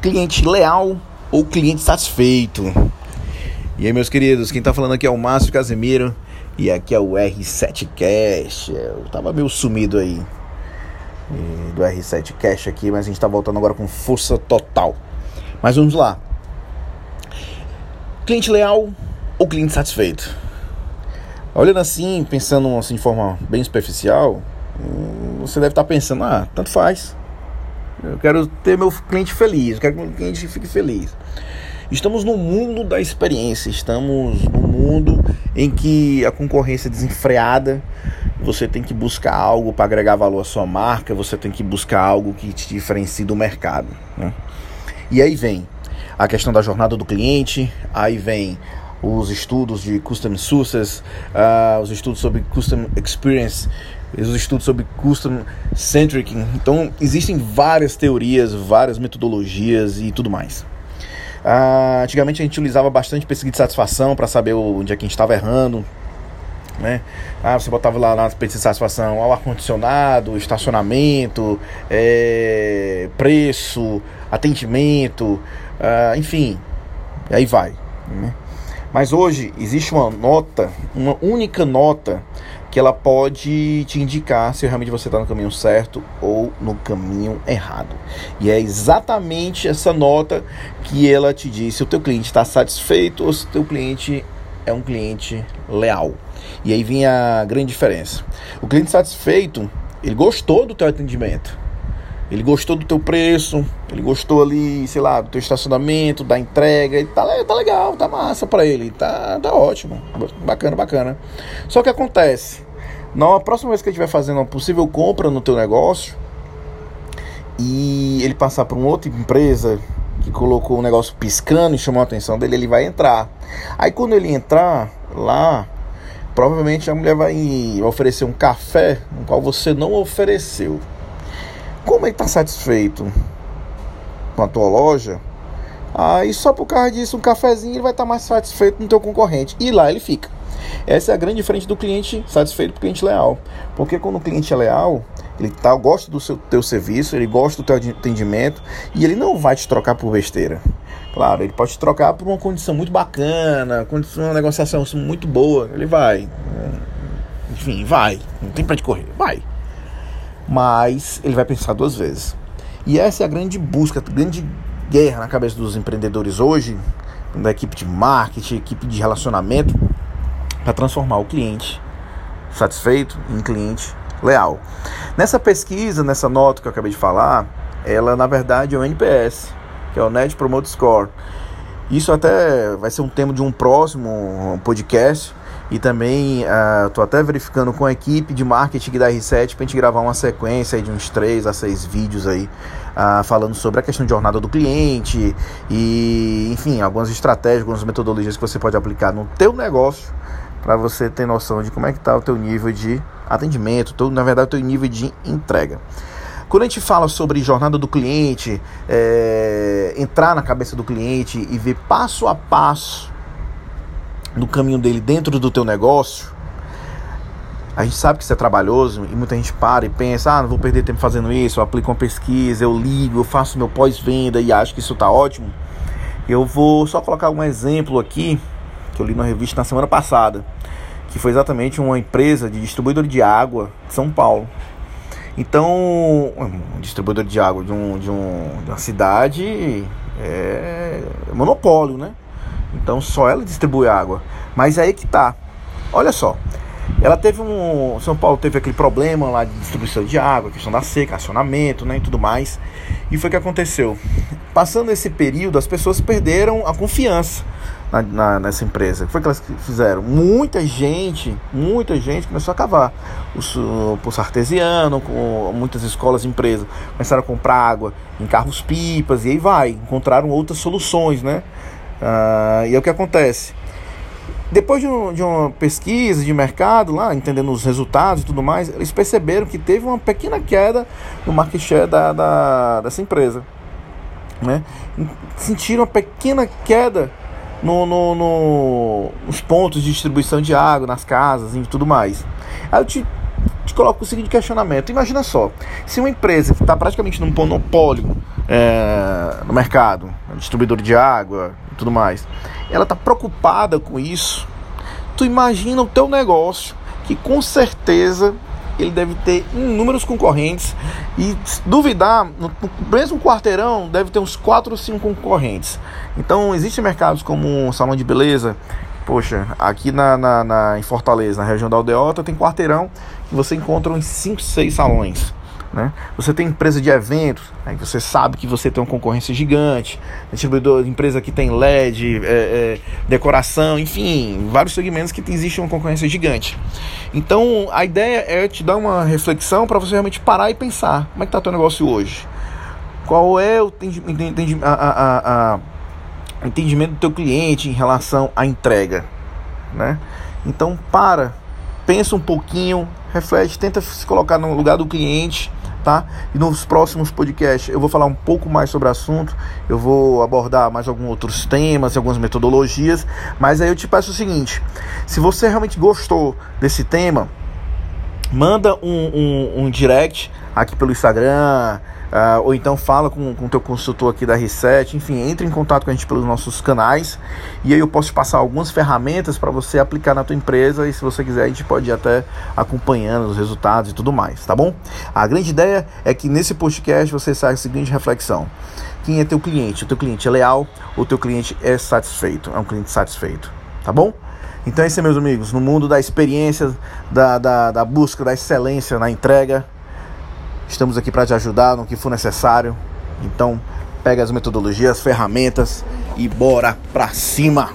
cliente leal ou cliente satisfeito? E aí, meus queridos, quem tá falando aqui é o Márcio Casemiro e aqui é o R7 Cash. Eu tava meio sumido aí do R7 Cash aqui, mas a gente tá voltando agora com força total. Mas vamos lá. Cliente leal ou cliente satisfeito? Olhando assim, pensando assim de forma bem superficial, hum, você deve estar pensando, ah, tanto faz. Eu quero ter meu cliente feliz, eu quero que meu cliente fique feliz. Estamos no mundo da experiência, estamos no mundo em que a concorrência é desenfreada, você tem que buscar algo para agregar valor à sua marca, você tem que buscar algo que te diferencie do mercado. Né? E aí vem a questão da jornada do cliente, aí vem os estudos de Custom Success, uh, os estudos sobre Custom Experience, os estudos sobre Custom Centric. Então, existem várias teorias, várias metodologias e tudo mais. Uh, antigamente a gente utilizava bastante pesquisa de satisfação para saber onde é que a gente estava errando. Né? Ah, você botava lá na pesquisa de satisfação o ar-condicionado, estacionamento, é, preço, atendimento, uh, enfim, aí vai. Né? Mas hoje existe uma nota, uma única nota que ela pode te indicar se realmente você está no caminho certo ou no caminho errado. E é exatamente essa nota que ela te diz se o teu cliente está satisfeito ou se o teu cliente é um cliente leal. E aí vem a grande diferença. O cliente satisfeito, ele gostou do teu atendimento. Ele gostou do teu preço, ele gostou ali, sei lá, do teu estacionamento, da entrega, e tá, tá legal, tá massa para ele, tá, tá ótimo, bacana, bacana. Só que acontece, na próxima vez que ele estiver fazendo uma possível compra no teu negócio e ele passar por uma outra empresa que colocou um negócio piscando e chamou a atenção dele, ele vai entrar. Aí quando ele entrar lá, provavelmente a mulher vai oferecer um café no qual você não ofereceu. Como ele está satisfeito com a tua loja, aí só por causa disso, um cafezinho ele vai estar tá mais satisfeito no teu concorrente. E lá ele fica. Essa é a grande diferença do cliente satisfeito para o cliente leal. Porque quando o cliente é leal, ele tá, gosta do seu teu serviço, ele gosta do teu atendimento e ele não vai te trocar por besteira. Claro, ele pode te trocar por uma condição muito bacana, uma negociação muito boa, ele vai. Enfim, vai. Não tem pra te correr. Vai mas ele vai pensar duas vezes. E essa é a grande busca, a grande guerra na cabeça dos empreendedores hoje, da equipe de marketing, equipe de relacionamento, para transformar o cliente satisfeito em cliente leal. Nessa pesquisa, nessa nota que eu acabei de falar, ela na verdade é o NPS, que é o Net Promote Score. Isso até vai ser um tema de um próximo podcast, e também estou uh, até verificando com a equipe de marketing da R7 para a gente gravar uma sequência de uns 3 a 6 vídeos aí uh, falando sobre a questão de jornada do cliente e, enfim, algumas estratégias, algumas metodologias que você pode aplicar no teu negócio para você ter noção de como é que está o teu nível de atendimento, teu, na verdade o teu nível de entrega. Quando a gente fala sobre jornada do cliente, é, entrar na cabeça do cliente e ver passo a passo no caminho dele dentro do teu negócio, a gente sabe que isso é trabalhoso e muita gente para e pensa: ah, não vou perder tempo fazendo isso. Eu aplico uma pesquisa, eu ligo, eu faço meu pós-venda e acho que isso está ótimo. Eu vou só colocar um exemplo aqui que eu li na revista na semana passada, que foi exatamente uma empresa de distribuidor de água de São Paulo. Então, um distribuidor de água de, um, de, um, de uma cidade é monopólio, né? Então só ela distribui água. Mas aí que tá. Olha só. Ela teve um. São Paulo teve aquele problema lá de distribuição de água, questão da seca, acionamento, né, e tudo mais. E foi o que aconteceu. Passando esse período, as pessoas perderam a confiança na, na, nessa empresa. O que foi que elas fizeram? Muita gente, muita gente começou a cavar o, poço artesiano, com muitas escolas empresas começaram a comprar água em carros pipas e aí vai. Encontraram outras soluções, né? Uh, e é o que acontece. Depois de, um, de, uma pesquisa de mercado, lá entendendo os resultados e tudo mais, eles perceberam que teve uma pequena queda no market share da, da dessa empresa. Né? Sentiram uma pequena queda no, no, no, nos pontos de distribuição de água, nas casas e tudo mais. Aí eu te, te coloco o seguinte questionamento: imagina só, se uma empresa que está praticamente num monopólio é, no mercado, distribuidor de água e tudo mais, ela está preocupada com isso, tu imagina o teu negócio que com certeza ele deve ter inúmeros concorrentes e duvidar, no mesmo quarteirão deve ter uns 4 ou 5 concorrentes. Então existem mercados como um salão de beleza, poxa, aqui na, na, na, em Fortaleza, na região da Aldeota, tem quarteirão que você encontra uns 5, 6 salões. Né? Você tem empresa de eventos, aí você sabe que você tem uma concorrência gigante, distribuidor, empresa que tem LED, é, é, decoração, enfim, vários segmentos que existe uma concorrência gigante. Então a ideia é te dar uma reflexão para você realmente parar e pensar como é que está o teu negócio hoje. Qual é o a, a, a, entendimento do teu cliente em relação à entrega, né? Então para, pensa um pouquinho, reflete, tenta se colocar no lugar do cliente tá? E nos próximos podcasts eu vou falar um pouco mais sobre o assunto, eu vou abordar mais alguns outros temas, algumas metodologias, mas aí eu te peço o seguinte: se você realmente gostou desse tema, manda um, um, um direct aqui pelo Instagram, Uh, ou então fala com o teu consultor aqui da Reset, enfim, entre em contato com a gente pelos nossos canais e aí eu posso te passar algumas ferramentas para você aplicar na tua empresa e se você quiser a gente pode ir até acompanhando os resultados e tudo mais, tá bom? A grande ideia é que nesse podcast você saia a seguinte reflexão: quem é teu cliente? O teu cliente é leal ou o teu cliente é satisfeito? É um cliente satisfeito, tá bom? Então é isso, meus amigos, no mundo da experiência, da, da, da busca da excelência na entrega Estamos aqui para te ajudar no que for necessário. Então, pega as metodologias, as ferramentas e bora pra cima!